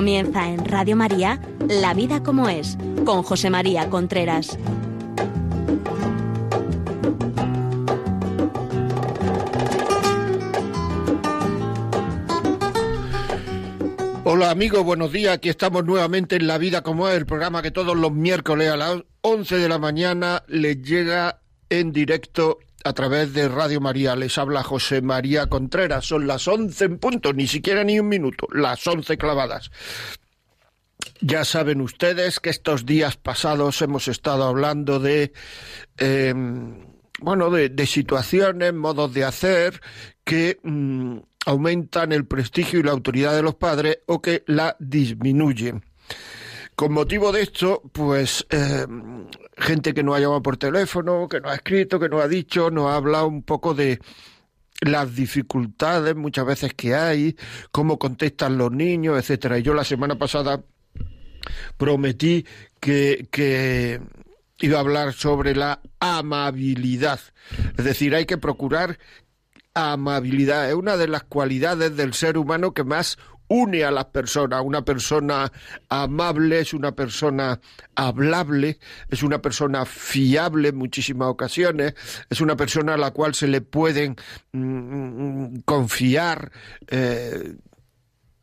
Comienza en Radio María La vida como es, con José María Contreras. Hola amigos, buenos días. Aquí estamos nuevamente en La Vida como es, el programa que todos los miércoles a las 11 de la mañana les llega en directo a través de Radio María. Les habla José María Contreras. Son las 11 en punto, ni siquiera ni un minuto, las 11 clavadas. Ya saben ustedes que estos días pasados hemos estado hablando de... Em, bueno, de, situaciones, modos de hacer que mm, aumentan el prestigio y la autoridad de los padres o que la disminuyen. Con motivo de esto, pues eh, gente que nos ha llamado por teléfono, que nos ha escrito, que nos ha dicho, nos ha hablado un poco de las dificultades muchas veces que hay, cómo contestan los niños, etcétera. Y yo la semana pasada prometí que, que iba a hablar sobre la amabilidad. Es decir, hay que procurar amabilidad. Es una de las cualidades del ser humano que más une a las personas. Una persona amable es una persona hablable, es una persona fiable en muchísimas ocasiones, es una persona a la cual se le pueden mm, mm, confiar. Eh,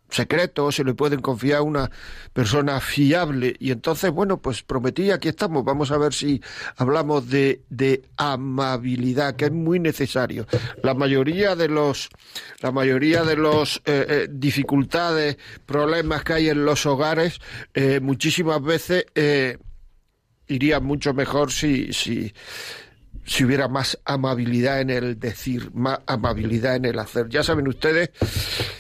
secreto, se le pueden confiar a una persona fiable. Y entonces, bueno, pues prometí, aquí estamos. Vamos a ver si hablamos de, de amabilidad, que es muy necesario. La mayoría de los, la mayoría de los eh, eh, dificultades, problemas que hay en los hogares, eh, muchísimas veces iría mucho mejor si, si, si hubiera más amabilidad en el decir, más amabilidad en el hacer. Ya saben ustedes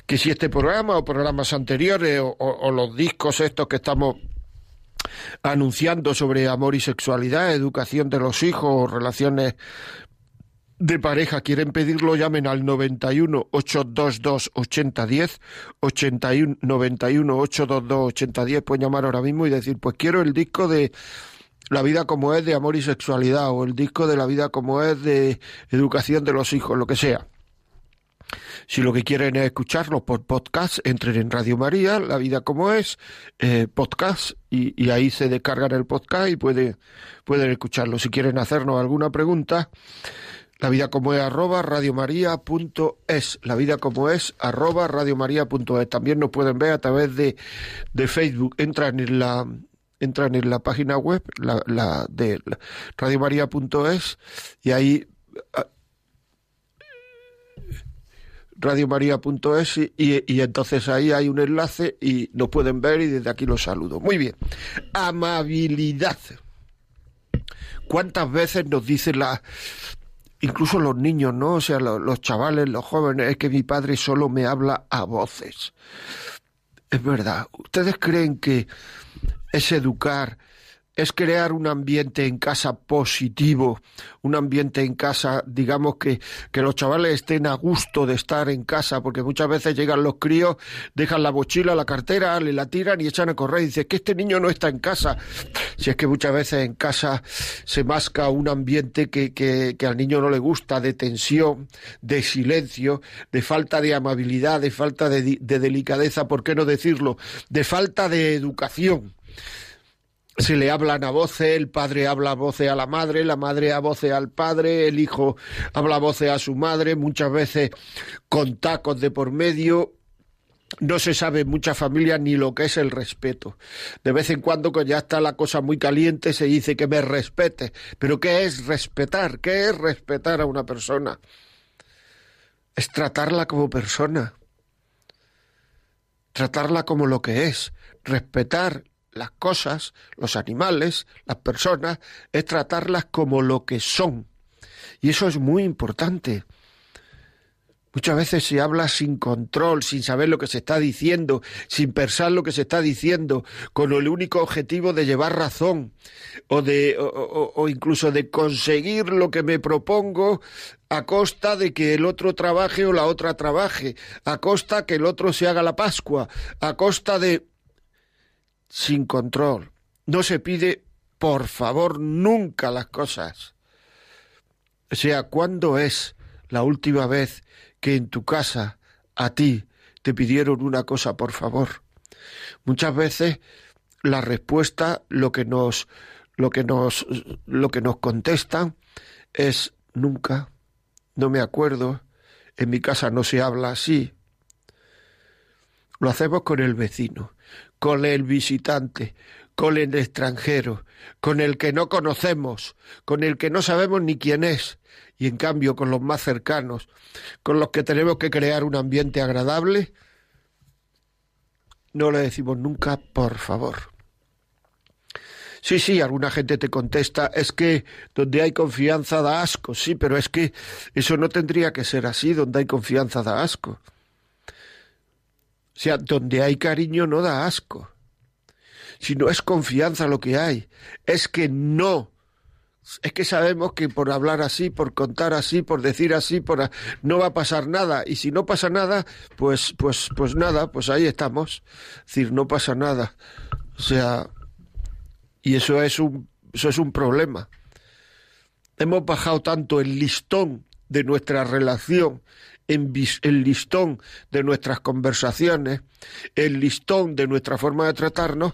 que si este programa o programas anteriores o, los discos estos que estamos anunciando sobre amor y sexualidad, educación de los hijos, relaciones de pareja quieren pedirlo, llamen al 91 822 8010, 81 91 822 8010, pueden llamar ahora mismo y decir, pues quiero el disco de la vida como es de amor y sexualidad o el disco de la vida como es de educación de los hijos, lo que sea. Si lo que quieren es escucharlo por podcast, entren en Radio María, La Vida como es, eh, podcast, y, ahí se descargan el podcast y pueden, pueden escucharlo. Si quieren hacernos alguna pregunta, la vida como es arroba radiomaria.es. La vida como es arroba radiomaria.es. También nos pueden ver a través de, de Facebook. Entran en la, entran en la página web la, la de radiomaria.es y ahí ah, radiomaria.es y, y entonces ahí hay un enlace y nos pueden ver y desde aquí los saludo. Muy bien. Amabilidad. ¿Cuántas veces nos dicen la incluso los niños, ¿no? O sea, los, los chavales, los jóvenes, es que mi padre solo me habla a voces. Es verdad. ¿Ustedes creen que es educar, es crear un ambiente en casa positivo, un ambiente en casa, digamos que, que los chavales estén a gusto de estar en casa, porque muchas veces llegan los críos, dejan la mochila, la cartera, le la tiran y echan a correr y dicen que este niño no está en casa. Si es que muchas veces en casa se masca un ambiente que, que, que al niño no le gusta, de tensión, de silencio, de falta de amabilidad, de falta de, de delicadeza, ¿por qué no decirlo? De falta de educación se le hablan a voces, el padre habla a voces a la madre, la madre a voces al padre, el hijo habla a voces a su madre, muchas veces con tacos de por medio. No se sabe en muchas familias ni lo que es el respeto. De vez en cuando, cuando ya está la cosa muy caliente, se dice que me respete. Pero ¿qué es respetar? ¿Qué es respetar a una persona? Es tratarla como persona. Tratarla como lo que es. Respetar las cosas, los animales, las personas, es tratarlas como lo que son. Y eso es muy importante. Muchas veces se habla sin control, sin saber lo que se está diciendo, sin pensar lo que se está diciendo, con el único objetivo de llevar razón o de o, incluso de conseguir lo que me propongo a costa de que el otro trabaje o la otra trabaje, a costa que el otro se haga la Pascua, a costa de sin control. No se pide, por favor, nunca las cosas. O sea, ¿cuándo es la última vez que en tu casa a ti te pidieron una cosa, por favor? Muchas veces la respuesta, lo que nos, lo que nos, lo que nos contestan es nunca, no me acuerdo, en mi casa no se habla así. Lo hacemos con el vecino, con el visitante, con el extranjero, con el que no conocemos, con el que no sabemos ni quién es, y en cambio con los más cercanos, con los que tenemos que crear un ambiente agradable, no le decimos nunca por favor. Sí, sí, alguna gente te contesta, es que donde hay confianza da asco, sí, pero es que eso no tendría que ser así, donde hay confianza da asco. O sea, donde hay cariño no da asco. Si no es confianza lo que hay, es que no. Es que sabemos que por hablar así, por contar así, por decir así, por no va a pasar nada. Y si no pasa nada, pues, pues, pues nada, pues ahí estamos. Es decir, no pasa nada. O sea, y eso es un, eso es un problema. Hemos bajado tanto el listón de nuestra relación, el listón de nuestras conversaciones, el listón de nuestra forma de tratarnos,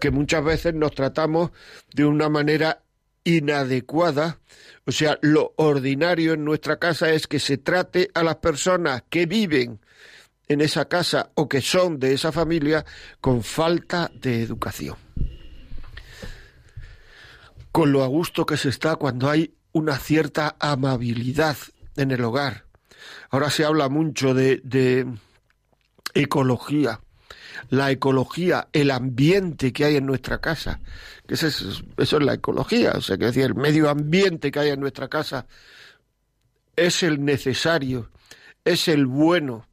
que muchas veces nos tratamos de una manera inadecuada. O sea, lo ordinario en nuestra casa es que se trate a las personas que viven en esa casa o que son de esa familia con falta de educación con lo a gusto que se está cuando hay una cierta amabilidad en el hogar. Ahora se habla mucho de, de ecología, la ecología, el ambiente que hay en nuestra casa. Que eso, es, eso es la ecología, o sea, que decir, el medio ambiente que hay en nuestra casa es el necesario, es el bueno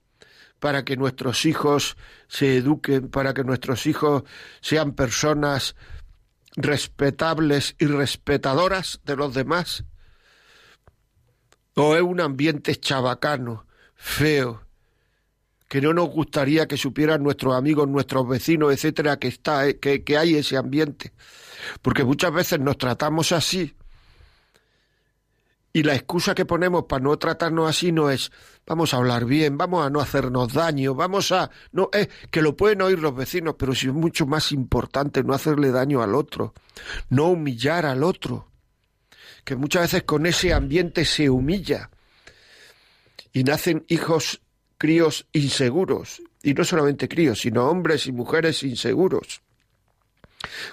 para que nuestros hijos se eduquen, para que nuestros hijos sean personas respetables y respetadoras de los demás? ¿O es un ambiente chabacano, feo, que no nos gustaría que supieran nuestros amigos, nuestros vecinos, etcétera, que está, eh, que, que hay ese ambiente? Porque muchas veces nos tratamos así y la excusa que ponemos para no tratarnos así no es vamos a hablar bien, vamos a no hacernos daño, vamos a no es que lo pueden oír los vecinos, pero si es mucho más importante no hacerle daño al otro, no humillar al otro. Que muchas veces con ese ambiente se humilla y nacen hijos críos inseguros, y no solamente críos, sino hombres y mujeres inseguros.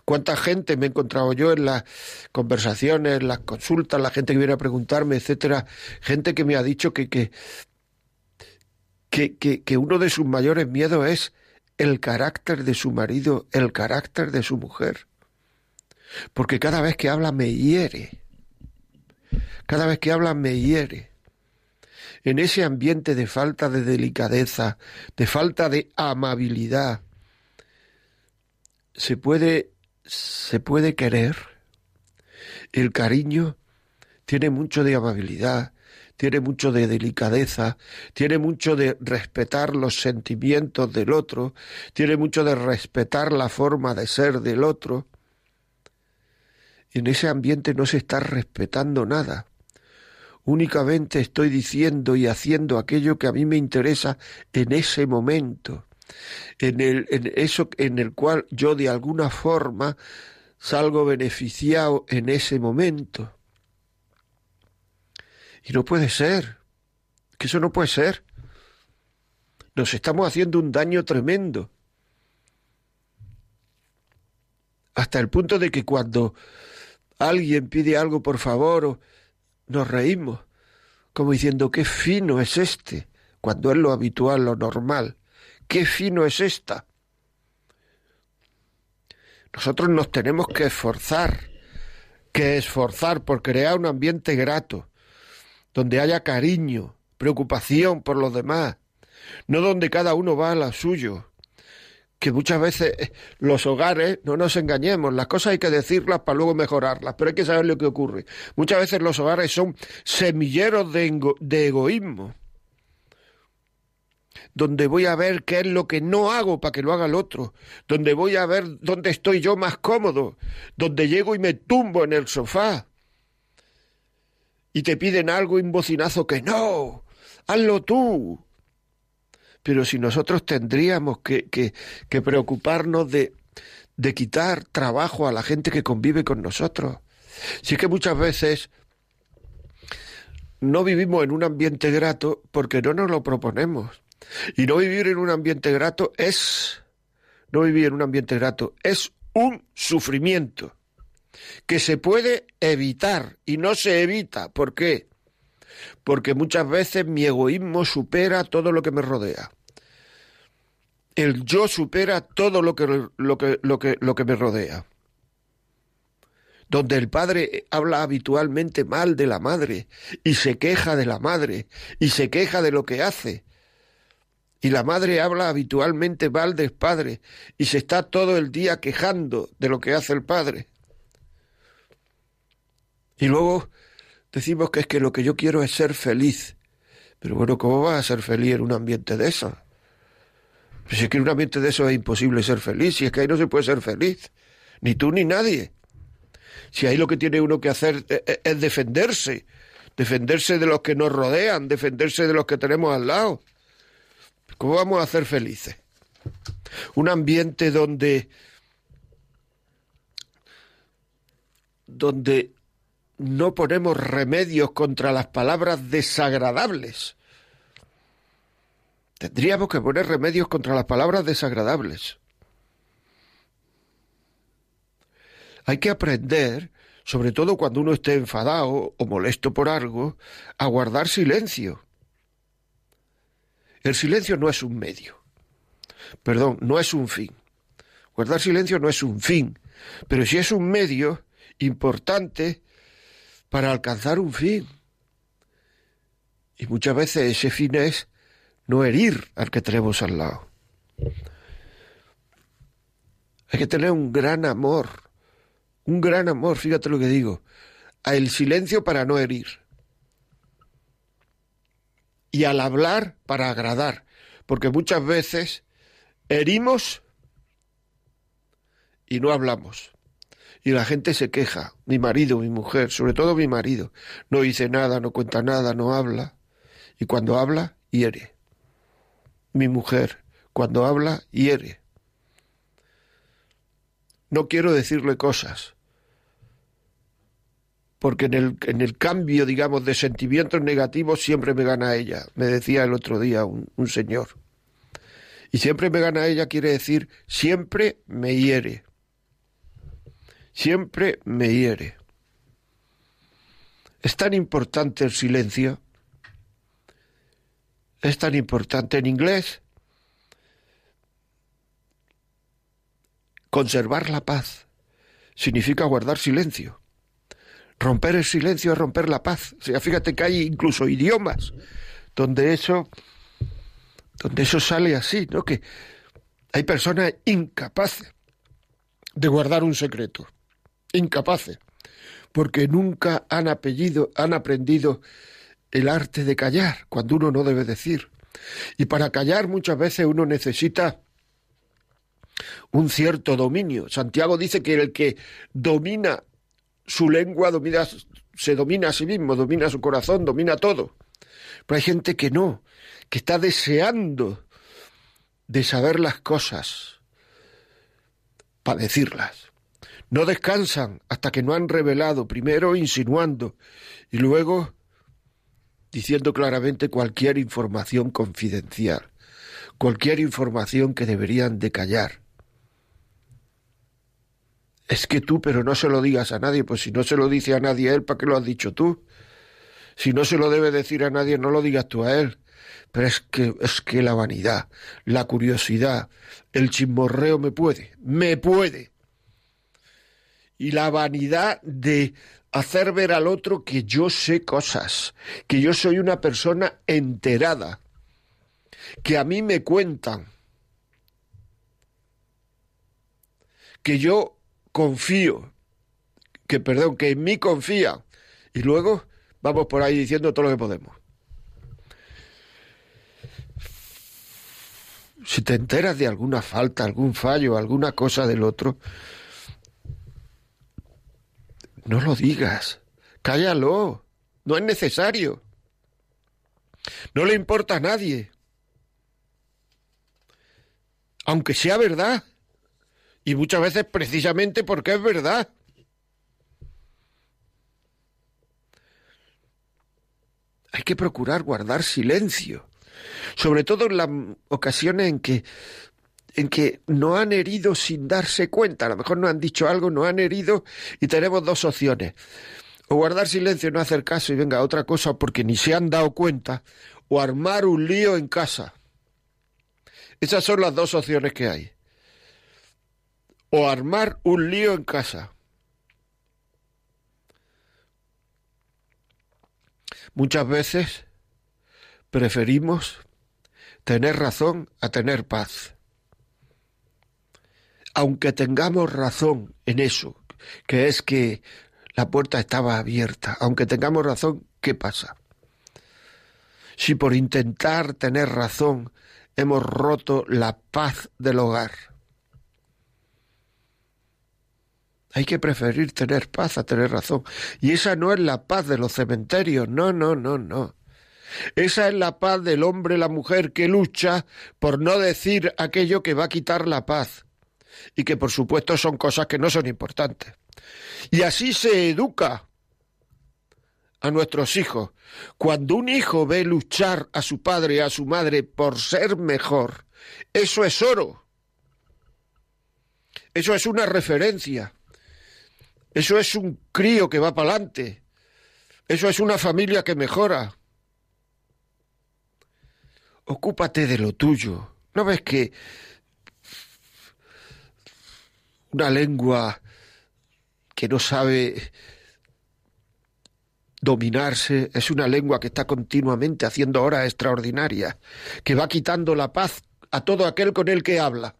¿Cuánta gente me he encontrado yo en las conversaciones, en las consultas, la gente que viene a preguntarme, etcétera? Gente que me ha dicho que, que, que, que uno de sus mayores miedos es el carácter de su marido, el carácter de su mujer. Porque cada vez que habla me hiere. Cada vez que habla me hiere. En ese ambiente de falta de delicadeza, de falta de amabilidad, se puede, se puede querer. El cariño tiene mucho de amabilidad, tiene mucho de delicadeza, tiene mucho de respetar los sentimientos del otro, tiene mucho de respetar la forma de ser del otro. En ese ambiente no se está respetando nada. Únicamente estoy diciendo y haciendo aquello que a mí me interesa en ese momento en, el, en eso en el cual yo de alguna forma salgo beneficiado en ese momento. Y no puede ser, que eso no puede ser. Nos estamos haciendo un daño tremendo. Hasta el punto de que cuando alguien pide algo por favor, nos reímos, como diciendo, qué fino es este, cuando es lo habitual, lo normal qué fino es esta. Nosotros nos tenemos que esforzar, que esforzar por crear un ambiente grato, donde haya cariño, preocupación por los demás, no donde cada uno va a la suyo. Que muchas veces eh, los hogares, no nos engañemos, las cosas hay que decirlas para luego mejorarlas, pero hay que saber lo que ocurre. Muchas veces los hogares son semilleros de, de egoísmo donde voy a ver qué es lo que no hago para que lo haga el otro, donde voy a ver dónde estoy yo más cómodo, donde llego y me tumbo en el sofá y te piden algo y un bocinazo que no, hazlo tú. Pero si nosotros tendríamos que, preocuparnos de, de quitar trabajo a la gente que convive con nosotros. Si es que muchas veces no vivimos en un ambiente grato porque no nos lo proponemos. Y no vivir en un ambiente grato es, no vivir en un ambiente grato es un sufrimiento que se puede evitar y no se evita. ¿Por qué? Porque muchas veces mi egoísmo supera todo lo que me rodea. El yo supera todo lo que, lo que, lo que, lo que me rodea donde el padre habla habitualmente mal de la madre y se queja de la madre y se queja de lo que hace. Y la madre habla habitualmente mal del padre y se está todo el día quejando de lo que hace el padre. Y luego decimos que es que lo que yo quiero es ser feliz. Pero bueno, ¿cómo vas a ser feliz en un ambiente de eso? Pues si es que en un ambiente de eso es imposible ser feliz, si es que ahí no se puede ser feliz, ni tú ni nadie. Si ahí lo que tiene uno que hacer e, e, es, defenderse, defenderse de los que nos rodean, defenderse de los que tenemos al lado. ¿Cómo vamos a ser felices? Un ambiente donde donde no ponemos remedios contra las palabras desagradables. Tendríamos que poner remedios contra las palabras desagradables. Hay que aprender, sobre todo cuando uno esté enfadado o molesto por algo, a guardar silencio. El silencio no es un medio. Perdón, no es un fin. Guardar silencio no es un fin, pero sí es un medio importante para alcanzar un fin. Y muchas veces ese fin es no herir al que tenemos al lado. Hay que tener un gran amor un gran amor, fíjate lo que digo, a el silencio para no herir y al hablar para agradar, porque muchas veces herimos y no hablamos. Y la gente se queja, mi marido, mi mujer, sobre todo mi marido, no dice nada, no cuenta nada, no habla, y cuando habla, hiere. Mi mujer, cuando habla, hiere. No quiero decirle cosas, porque en el, en el cambio, digamos, de sentimientos negativos siempre me gana ella, me decía el otro día un, un señor. Y siempre me gana ella quiere decir siempre me hiere. Siempre me hiere. Es tan importante el silencio. Es tan importante en inglés. Conservar la paz significa guardar silencio. Romper el silencio es romper la paz. O sea, fíjate que hay incluso idiomas donde eso, donde eso sale así, ¿no? Que hay personas incapaces de guardar un secreto, incapaces, porque nunca han, apellido, han aprendido el arte de callar cuando uno no debe decir. Y para callar muchas veces uno necesita un cierto dominio. Santiago dice que el que domina su lengua domina, se domina a sí mismo, domina su corazón, domina todo. Pero hay gente que no, que está deseando de saber las cosas para decirlas. No descansan hasta que no han revelado, primero insinuando y luego diciendo claramente cualquier información confidencial, cualquier información que deberían de callar es que tú, pero no se lo digas a nadie, pues si no se lo dice a nadie a él, ¿para qué lo has dicho tú? Si no se lo debe decir a nadie, no lo digas tú a él. Pero es que, es que la vanidad, la curiosidad, el chismorreo me puede, me puede. Y la vanidad de hacer ver al otro que yo sé cosas, que yo soy una persona enterada, que a mí me cuentan, que yo confío, que perdón, que en mí confía. Y luego vamos por ahí diciendo todo lo que podemos. Si te enteras de alguna falta, algún fallo, alguna cosa del otro, no lo digas, cállalo, no es necesario. No le importa a nadie. aunque sea verdad. Y muchas veces precisamente porque es verdad. Hay que procurar guardar silencio, sobre todo en las ocasiones en que en que no han herido sin darse cuenta. A lo mejor no han dicho algo, no han herido y tenemos dos opciones. O guardar silencio no hacer caso y venga otra cosa porque ni se han dado cuenta, o armar un lío en casa. Esas son las dos opciones que hay. O armar un lío en casa. Muchas veces preferimos tener razón a tener paz aunque tengamos razón en eso, que es que la puerta estaba abierta, aunque tengamos razón, ¿qué pasa? Si por intentar tener razón hemos roto la paz del hogar. Hay que preferir tener paz a tener razón. Y esa no es la paz de los cementerios, no, no, no, no. Esa es la paz del hombre la mujer que lucha por no decir aquello que va a quitar la paz y que por supuesto son cosas que no son importantes. Y así se educa a nuestros hijos. Cuando un hijo ve luchar a su padre y a su madre por ser mejor, eso es oro. Eso es una referencia. Eso es un crío que va para adelante. Eso es una familia que mejora. Ocúpate de lo tuyo. ¿No ves que una lengua que no sabe dominarse, es una lengua que está continuamente haciendo horas extraordinarias, que va quitando la paz a todo aquel con el que habla.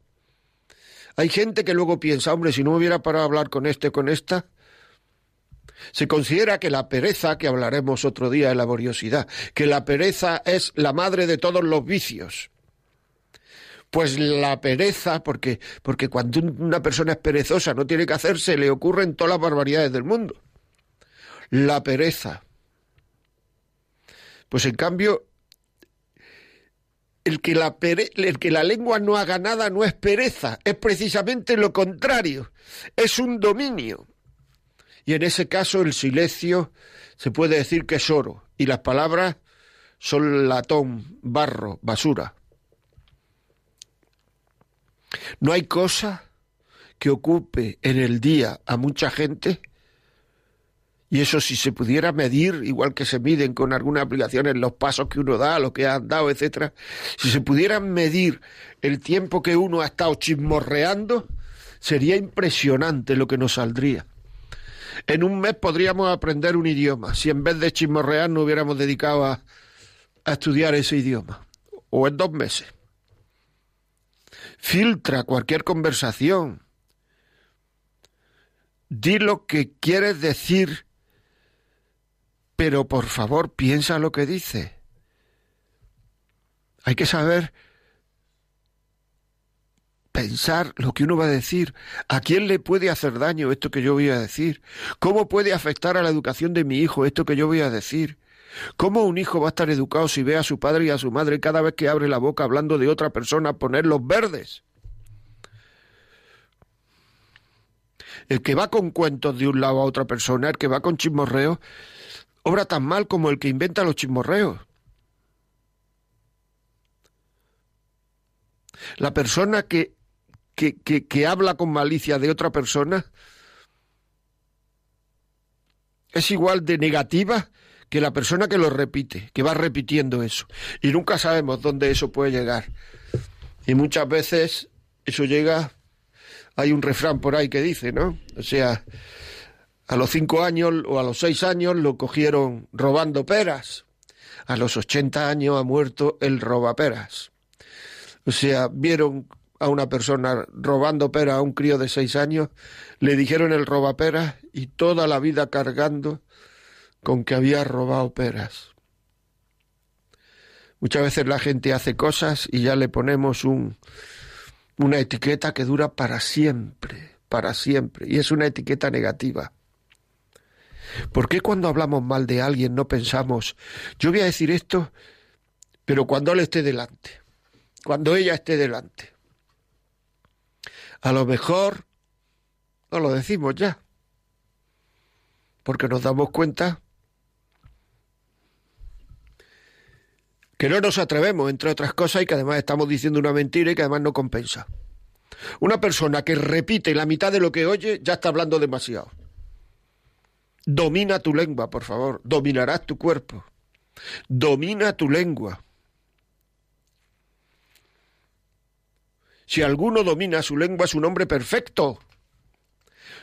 Hay gente que luego piensa, hombre, si no hubiera para hablar con este, con esta, se considera que la pereza, que hablaremos otro día de laboriosidad, que la pereza es la madre de todos los vicios. Pues la pereza, porque, porque cuando una persona es perezosa, no tiene que hacerse, le ocurren todas las barbaridades del mundo. La pereza. Pues en cambio, el que, la el que la lengua no haga nada no es pereza, es precisamente lo contrario, es un dominio. Y en ese caso el silencio se puede decir que es oro y las palabras son latón, barro, basura. No hay cosa que ocupe en el día a mucha gente, y eso si se pudiera medir, igual que se miden con algunas aplicaciones los pasos que uno da, lo que ha dado, etcétera, si se pudieran medir el tiempo que uno ha estado chismorreando, sería impresionante lo que nos saldría. En un mes podríamos aprender un idioma, si en vez de chismorrear nos hubiéramos dedicado a, a estudiar ese idioma, o en dos meses. Filtra cualquier conversación. Di lo que quieres decir, pero por favor piensa lo que dice. Hay que saber pensar lo que uno va a decir. ¿A quién le puede hacer daño esto que yo voy a decir? ¿Cómo puede afectar a la educación de mi hijo esto que yo voy a decir? ¿Cómo un hijo va a estar educado si ve a su padre y a su madre cada vez que abre la boca hablando de otra persona ponerlos verdes? El que va con cuentos de un lado a otra persona, el que va con chismorreos, obra tan mal como el que inventa los chismorreos. La persona que, que, que, que habla con malicia de otra persona es igual de negativa que la persona que lo repite, que va repitiendo eso. Y nunca sabemos dónde eso puede llegar. Y muchas veces eso llega, hay un refrán por ahí que dice, ¿no? O sea, a los cinco años o a los seis años lo cogieron robando peras. A los ochenta años ha muerto el robaperas. O sea, vieron a una persona robando peras a un crío de seis años, le dijeron el robaperas y toda la vida cargando con que había robado peras. Muchas veces la gente hace cosas y ya le ponemos un, una etiqueta que dura para siempre, para siempre, y es una etiqueta negativa. ¿Por qué cuando hablamos mal de alguien no pensamos, yo voy a decir esto, pero cuando él esté delante, cuando ella esté delante? a lo mejor no lo decimos ya, porque nos damos cuenta que no nos atrevemos, entre otras cosas, y que además estamos diciendo una mentira y que además no compensa. Una persona que repite la mitad de lo que oye ya está hablando demasiado. Domina tu lengua, por favor. Dominarás tu cuerpo. Domina tu lengua. Si alguno domina su lengua es un hombre perfecto.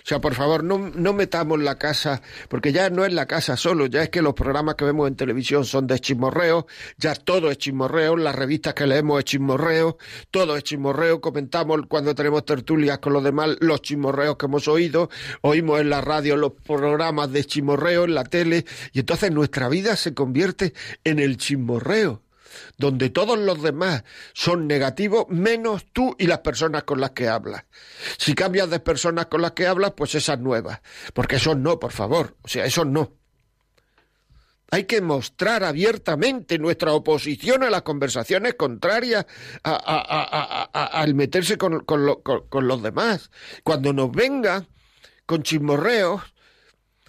Sea, por favor, no, no, metamos la casa, porque ya no es la casa solo, ya es que los programas que vemos en televisión son de chismorreo, ya todo es chismorreo, las revistas que leemos es chismorreo, todo es chismorreo, comentamos cuando tenemos tertulias con los demás los chismorreos que hemos oído, oímos en la radio los programas de chismorreo, en la tele, y entonces nuestra vida se convierte en el chismorreo donde todos los demás son negativos, menos tú y las personas con las que hablas. Si cambias de personas con las que hablas, pues esas nuevas. Porque eso no, por favor. O sea, eso no. Hay que mostrar abiertamente nuestra oposición a las conversaciones contrarias al meterse con, con, los demás. Cuando nos venga con chismorreos,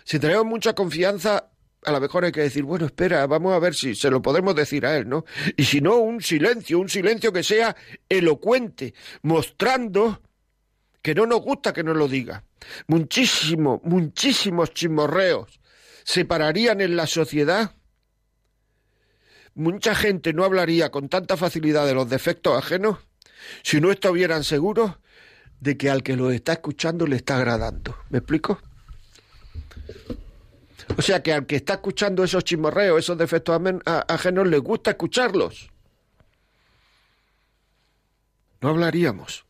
si tenemos mucha confianza a lo mejor hay que decir, bueno, espera, vamos a ver si se lo podemos decir a él, ¿no? Y si no, un silencio, un silencio que sea elocuente, mostrando que no nos gusta que nos lo diga. Muchísimo, muchísimos chismorreos se pararían en la sociedad. Mucha gente no hablaría con tanta facilidad de los defectos ajenos si no estuvieran seguros de que al que lo está escuchando le está agradando. ¿Me explico? O sea que al que está escuchando esos chismorreos, esos defectos ajenos, le gusta escucharlos. No hablaríamos.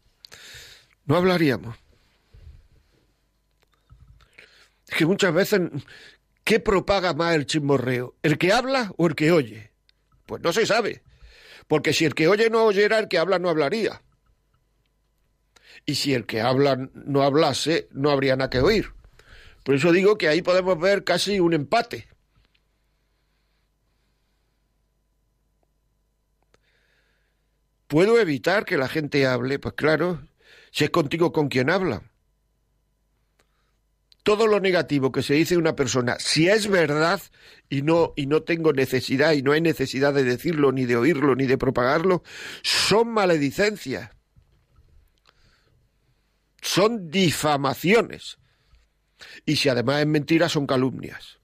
No hablaríamos. Es que muchas veces, ¿qué propaga más el chismorreo? ¿El que habla o el que oye? Pues no se sabe. Porque si el que oye no oyera, el que habla no hablaría. Y si el que habla no hablase, no habría nada que oír. Por eso digo que ahí podemos ver casi un empate. ¿Puedo evitar que la gente hable? Pues claro, si es contigo con quien habla. Todo lo negativo que se dice de una persona, si es verdad y no, y no tengo necesidad y no hay necesidad de decirlo, ni de oírlo, ni de propagarlo, son maledicencias. Son difamaciones. Y si además es mentira, son calumnias.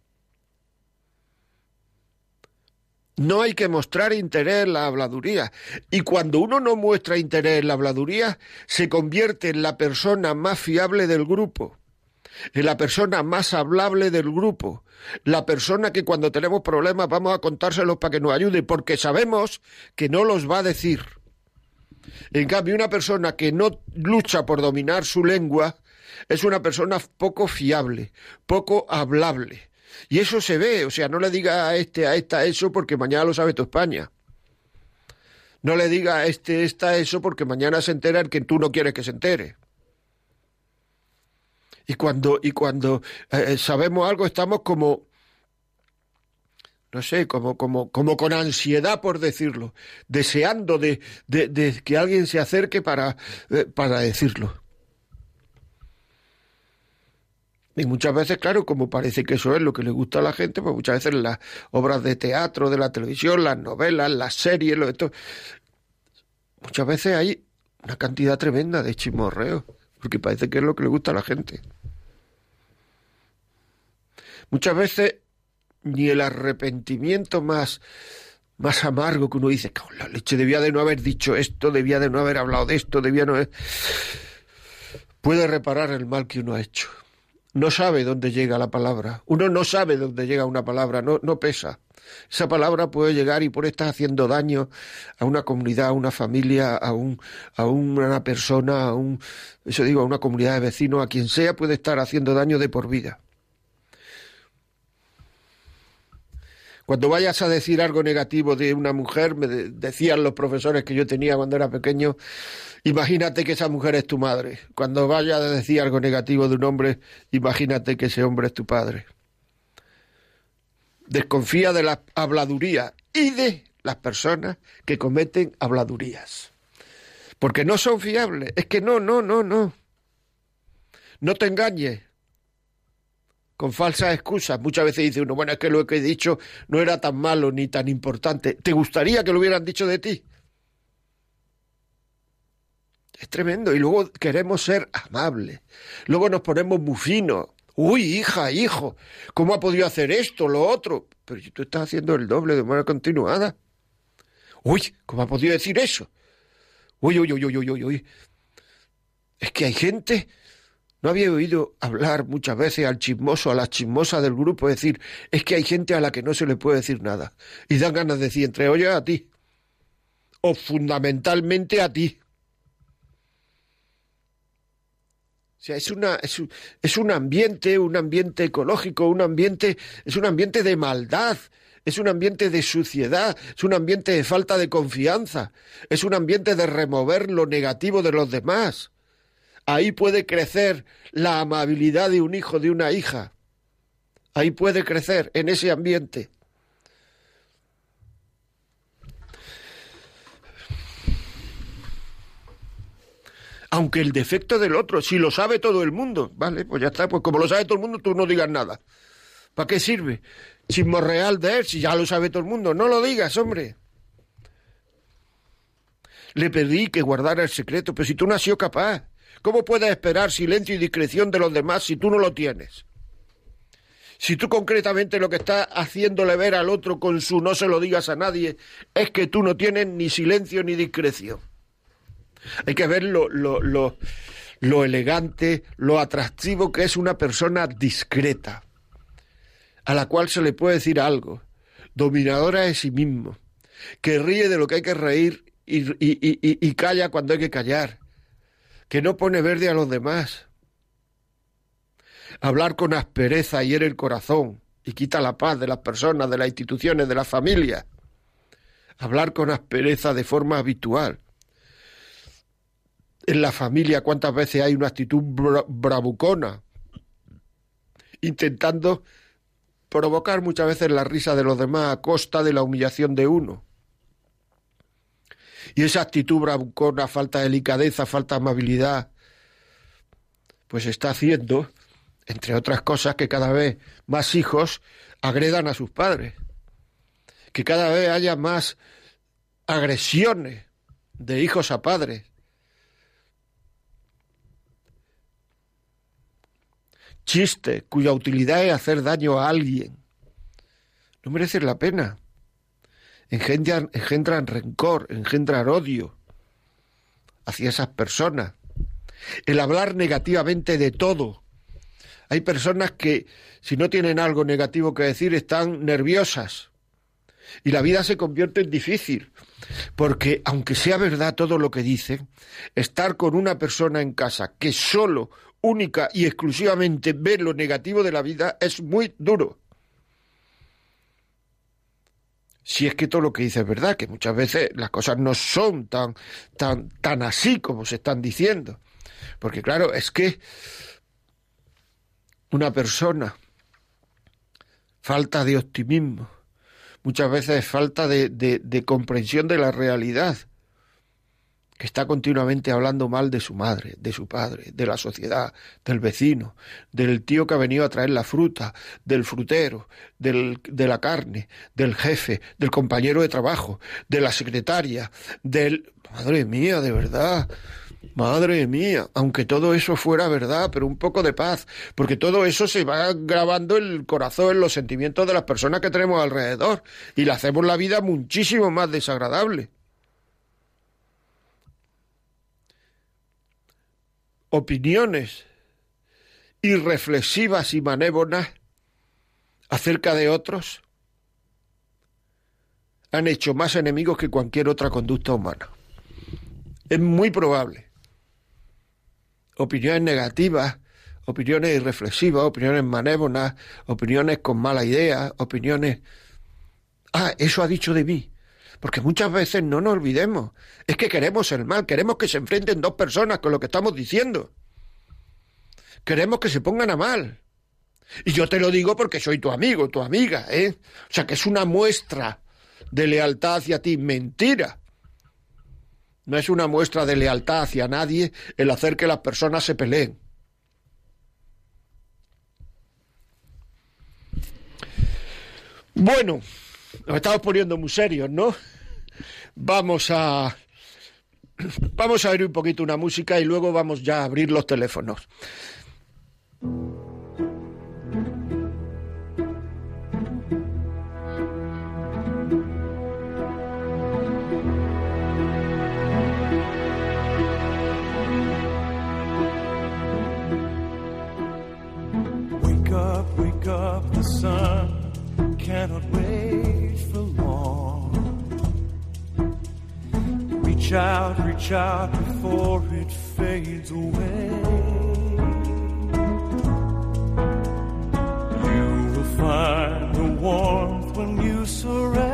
No hay que mostrar interés en la habladuría. Y cuando uno no muestra interés en la habladuría, se convierte en la persona más fiable del grupo, en la persona más hablable del grupo, la persona que cuando tenemos problemas vamos a contárselos para que nos ayude, porque sabemos que no los va a decir. En cambio, una persona que no lucha por dominar su lengua, es una persona poco fiable, poco hablable. Y eso se ve, o sea, no le diga a este, a esta eso porque mañana lo sabe tu España. No le diga a este, esta eso porque mañana se entera el que tú no quieres que se entere. Y cuando, y cuando eh, sabemos algo estamos como, no sé, como, como, como con ansiedad por decirlo, deseando de, de, que alguien se acerque para, eh, para decirlo. Y muchas veces, claro, como parece que eso es lo que le gusta a la gente, pues muchas veces las obras de teatro, de la televisión, las novelas, las series, lo esto, muchas veces hay una cantidad tremenda de chismorreo, porque parece que es lo que le gusta a la gente. Muchas veces ni el arrepentimiento más más amargo que uno dice, la leche debía de no haber dicho esto, debía de no haber hablado de esto, debía no haber... puede reparar el mal que uno ha hecho no sabe dónde llega la palabra. Uno no sabe dónde llega una palabra, no, pesa. Esa palabra puede llegar y por estar haciendo daño a una comunidad, a una familia, a, un, a una persona, a un, eso digo, a una comunidad de vecinos, a quien sea, puede estar haciendo daño de por vida. Cuando vayas a decir algo negativo de una mujer, me decían los profesores que yo tenía cuando era pequeño, imagínate que esa mujer es tu madre. Cuando vayas a decir algo negativo de un hombre, imagínate que ese hombre es tu padre. Desconfía de la habladuría y de las personas que cometen habladurías. Porque no son fiables. Es que no, no, no, no. No te engañes con falsas excusas. Muchas veces dice uno, bueno, es que lo que he dicho no era tan malo ni tan importante. ¿Te gustaría que lo hubieran dicho de ti? Es tremendo. Y luego queremos ser amables. Luego nos ponemos muy finos. Uy, hija, hijo, ¿cómo ha podido hacer esto, lo otro? Pero si tú estás haciendo el doble de manera continuada. Uy, ¿cómo ha podido decir eso? Uy, uy, uy, uy, uy, uy. Es que hay gente ¿No había oído hablar muchas veces al chismoso, a la chismosa del grupo, decir, es que hay gente a la que no se le puede decir nada? Y dan ganas de decir, entre oye a ti, o fundamentalmente a ti. O sea, es, una, es, un, es un ambiente, un ambiente ecológico, un ambiente, es un ambiente de maldad, es un ambiente de suciedad, es un ambiente de falta de confianza, es un ambiente de remover lo negativo de los demás. Ahí puede crecer la amabilidad de un hijo, de una hija. Ahí puede crecer, en ese ambiente. Aunque el defecto del otro, si lo sabe todo el mundo, vale, pues ya está, pues como lo sabe todo el mundo, tú no digas nada. ¿Para qué sirve? Chismo real de él, si ya lo sabe todo el mundo, no lo digas, hombre. Le pedí que guardara el secreto, pero si tú no has sido capaz. ¿Cómo puedes esperar silencio y discreción de los demás si tú no lo tienes? Si tú concretamente lo que estás haciéndole ver al otro con su no se lo digas a nadie es que tú no tienes ni silencio ni discreción. Hay que ver lo, lo, lo, lo elegante, lo atractivo que es una persona discreta, a la cual se le puede decir algo, dominadora de sí mismo, que ríe de lo que hay que reír y, y, y, y calla cuando hay que callar, que no pone verde a los demás. Hablar con aspereza hiere el corazón y quita la paz de las personas, de las instituciones, de la familia. Hablar con aspereza de forma habitual. En la familia, ¿cuántas veces hay una actitud bravucona? Intentando provocar muchas veces la risa de los demás a costa de la humillación de uno. Y esa actitud bravucona, falta de delicadeza, falta amabilidad, pues está haciendo, entre otras cosas, que cada vez más hijos agredan a sus padres, que cada vez haya más agresiones de hijos a padres. Chiste cuya utilidad es hacer daño a alguien. No merece la pena engendran, engendran rencor, engendran odio hacia esas personas. El hablar negativamente de todo. Hay personas que si no tienen algo negativo que decir están nerviosas. Y la vida se convierte en difícil, porque aunque sea verdad todo lo que dicen, estar con una persona en casa que solo, única y exclusivamente ve lo negativo de la vida es muy duro. si es que todo lo que dice es verdad, que muchas veces las cosas no son tan, tan, tan así como se están diciendo. Porque claro, es que una persona, falta de optimismo, muchas veces falta de, de comprensión de la realidad está continuamente hablando mal de su madre, de su padre, de la sociedad, del vecino, del tío que ha venido a traer la fruta, del frutero, del, de la carne, del jefe, del compañero de trabajo, de la secretaria, del... Madre mía, de verdad. Madre mía, aunque todo eso fuera verdad, pero un poco de paz, porque todo eso se va grabando en el corazón, en los sentimientos de las personas que tenemos alrededor, y le hacemos la vida muchísimo más desagradable. Opiniones irreflexivas y manévonas acerca de otros han hecho más enemigos que cualquier otra conducta humana. Es muy probable. Opiniones negativas, opiniones irreflexivas, opiniones manévonas, opiniones con mala idea, opiniones... Ah, eso ha dicho de mí. Porque muchas veces no nos olvidemos, es que queremos el mal, queremos que se enfrenten dos personas con lo que estamos diciendo. Queremos que se pongan a mal. Y yo te lo digo porque soy tu amigo, tu amiga, ¿eh? O sea que es una muestra de lealtad hacia ti. Mentira. No es una muestra de lealtad hacia nadie el hacer que las personas se peleen. Bueno, nos estamos poniendo muy serios, ¿no? Vamos a vamos a oír un poquito una música y luego vamos ya a abrir los teléfonos. Reach out, reach out before it fades away. You will find the warmth when you surrender.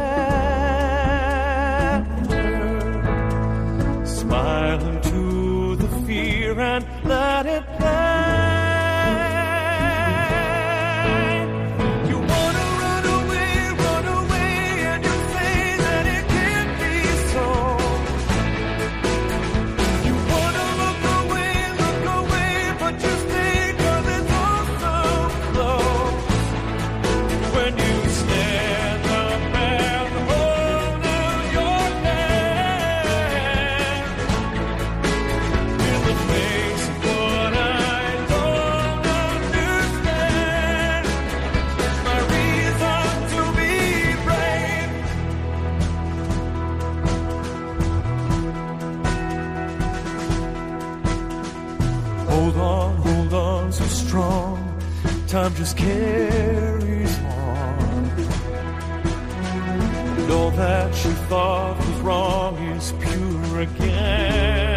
Time just carries on. And all that you thought was wrong is pure again.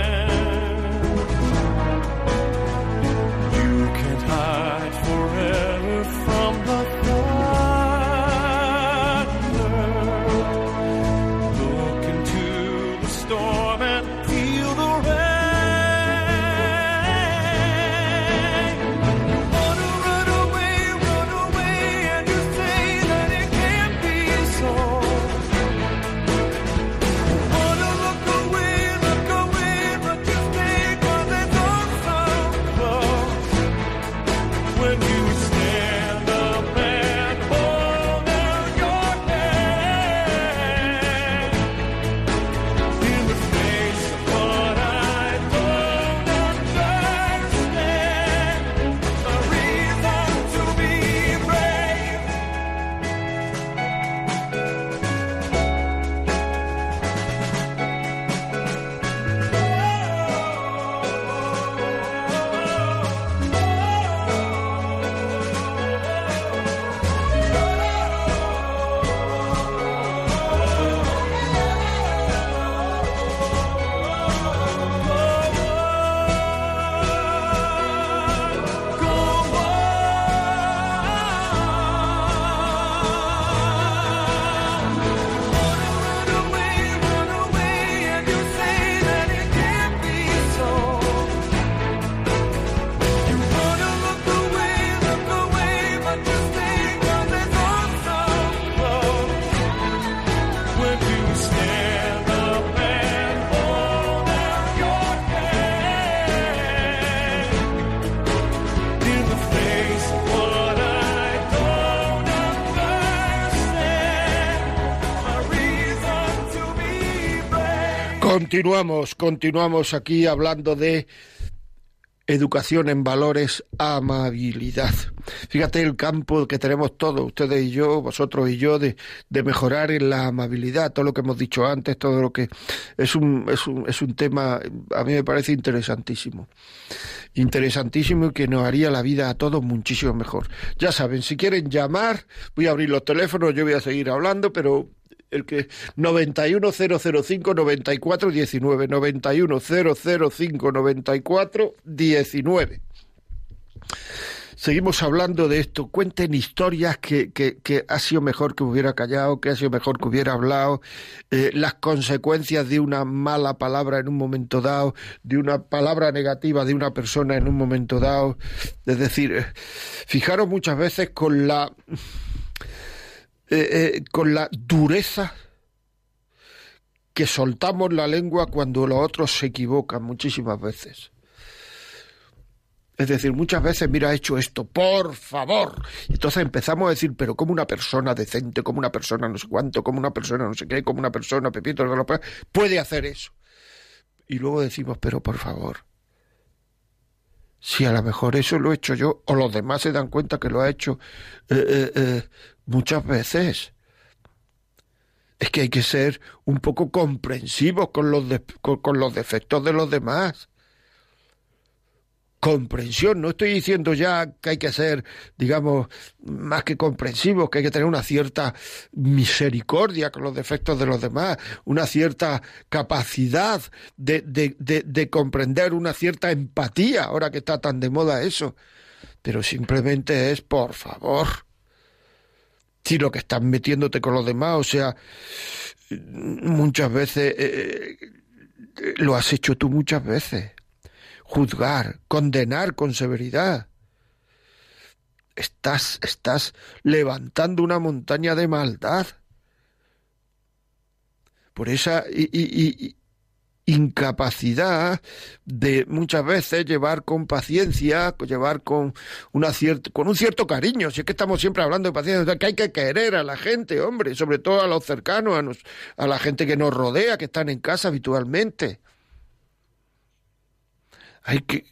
Continuamos, continuamos aquí hablando de educación en valores, amabilidad. Fíjate el campo que tenemos todos, ustedes y yo, vosotros y yo, de, mejorar en la amabilidad, todo lo que hemos dicho antes, todo lo que es un, es un, es un tema, a mí me parece interesantísimo. Interesantísimo y que nos haría la vida a todos muchísimo mejor. Ya saben, si quieren llamar, voy a abrir los teléfonos, yo voy a seguir hablando, pero el que 91005 9419 91005 9419 Seguimos hablando de esto. Cuenten historias que, que, ha sido mejor que hubiera callado, que ha sido mejor que hubiera hablado, eh, las consecuencias de una mala palabra en un momento dado, de una palabra negativa de una persona en un momento dado. Es decir, eh, fijaros muchas veces con la eh, eh, con la dureza que soltamos la lengua cuando los otros se equivocan muchísimas veces. Es decir, muchas veces, mira, he hecho esto, por favor. Entonces empezamos a decir, pero como una persona decente, como una persona no sé cuánto, como una persona no sé qué, como una persona, Pepito, puede hacer eso. Y luego decimos, pero por favor, si a lo mejor eso lo he hecho yo, o los demás se dan cuenta que lo ha hecho eh, muchas veces. Es que hay que ser un poco comprensivos con los, con, los defectos de los demás. Comprensión, no estoy diciendo ya que hay que ser, digamos, más que comprensivos, que hay que tener una cierta misericordia con los defectos de los demás, una cierta capacidad de, de, de comprender, una cierta empatía, ahora que está tan de moda eso. Pero simplemente es, por favor, si lo que estás metiéndote con los demás, o sea, muchas veces eh, eh, lo has hecho tú muchas veces. Juzgar, condenar con severidad. Estás, estás levantando una montaña de maldad. Por esa incapacidad de muchas veces llevar con paciencia, llevar con una cierta, con un cierto cariño. Si es que estamos siempre hablando de paciencia, que hay que querer a la gente, hombre, sobre todo a los cercanos, a, nos- a la gente que nos rodea, que están en casa habitualmente. Hay que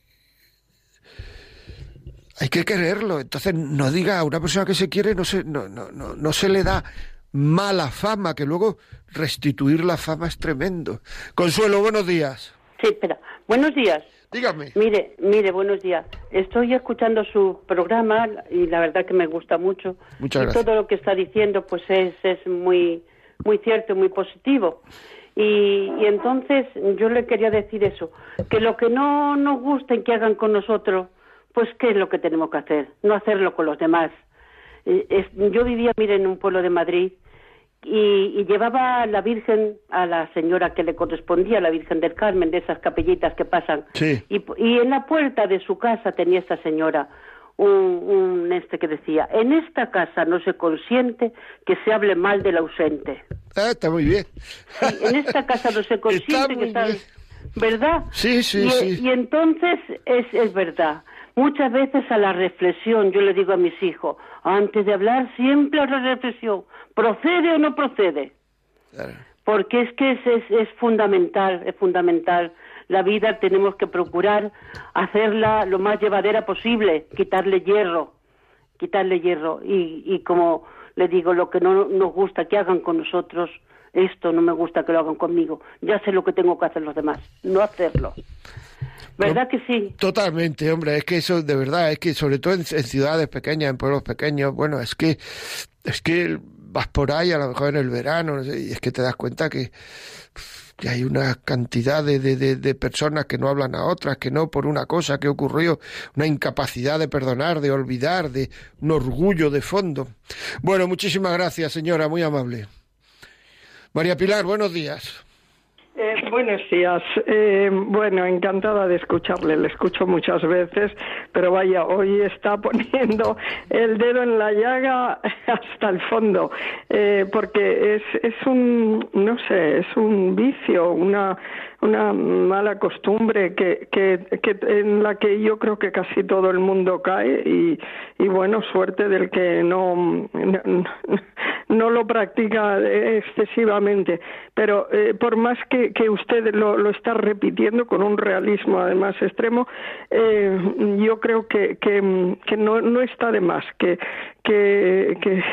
hay que quererlo. Entonces, no diga a una persona que se quiere, no se, no, no, no, no se le da mala fama, que luego restituir la fama es tremendo. Consuelo, buenos días. Sí, espera. Buenos días. Dígame. Mire, mire, buenos días. Estoy escuchando su programa y la verdad que me gusta mucho. Muchas y gracias. todo lo que está diciendo pues es, es muy, muy cierto, muy positivo. Y, y entonces yo le quería decir eso, que lo que no nos guste que hagan con nosotros, pues qué es lo que tenemos que hacer, no hacerlo con los demás. Eh, es- yo vivía, mire, en un pueblo de Madrid y, y llevaba a la Virgen a la señora que le correspondía, la Virgen del Carmen, de esas capellitas que pasan. Sí. Y, y en la puerta de su casa tenía esta señora un, un este que decía, en esta casa no se consiente que se hable mal del ausente. Ah, está muy bien. Sí, en esta casa no se consiente Está que está... ¿Verdad? Sí, sí, y, sí. Y entonces es, es verdad. Muchas veces a la reflexión, yo le digo a mis hijos, antes de hablar siempre a la reflexión, ¿procede o no procede? Claro. porque es que es, es, es fundamental, es fundamental. La vida tenemos que procurar hacerla lo más llevadera posible, quitarle hierro, quitarle hierro. Y, y como le digo, lo que no nos gusta que hagan con nosotros, esto no me gusta que lo hagan conmigo. Ya sé lo que tengo que hacer los demás, no hacerlo. ¿Verdad que sí? Totalmente, hombre, es que eso de verdad, es que sobre todo en, ciudades pequeñas, en pueblos pequeños, bueno, es que es que vas por ahí a lo mejor en el verano no sé, y es que te das cuenta que, que hay una cantidad de, de, de, de personas que no hablan a otras, que no por una cosa que ocurrió, una incapacidad de perdonar, de olvidar, de un orgullo de fondo. Bueno, muchísimas gracias, señora, muy amable. María Pilar, buenos días. Eh, buenos días. Eh, bueno, encantada de escucharle. Le escucho muchas veces, pero vaya, hoy está poniendo el dedo en la llaga hasta el fondo, eh, porque es, es un, no sé, es un vicio, una, una mala costumbre que, que, que en la que yo creo que casi todo el mundo cae y, y bueno, suerte del que no, no, no lo practica excesivamente. Pero eh, por más que, que usted lo, lo está repitiendo con un realismo además extremo, eh, yo creo que, que, que no, no está de más, que, que, que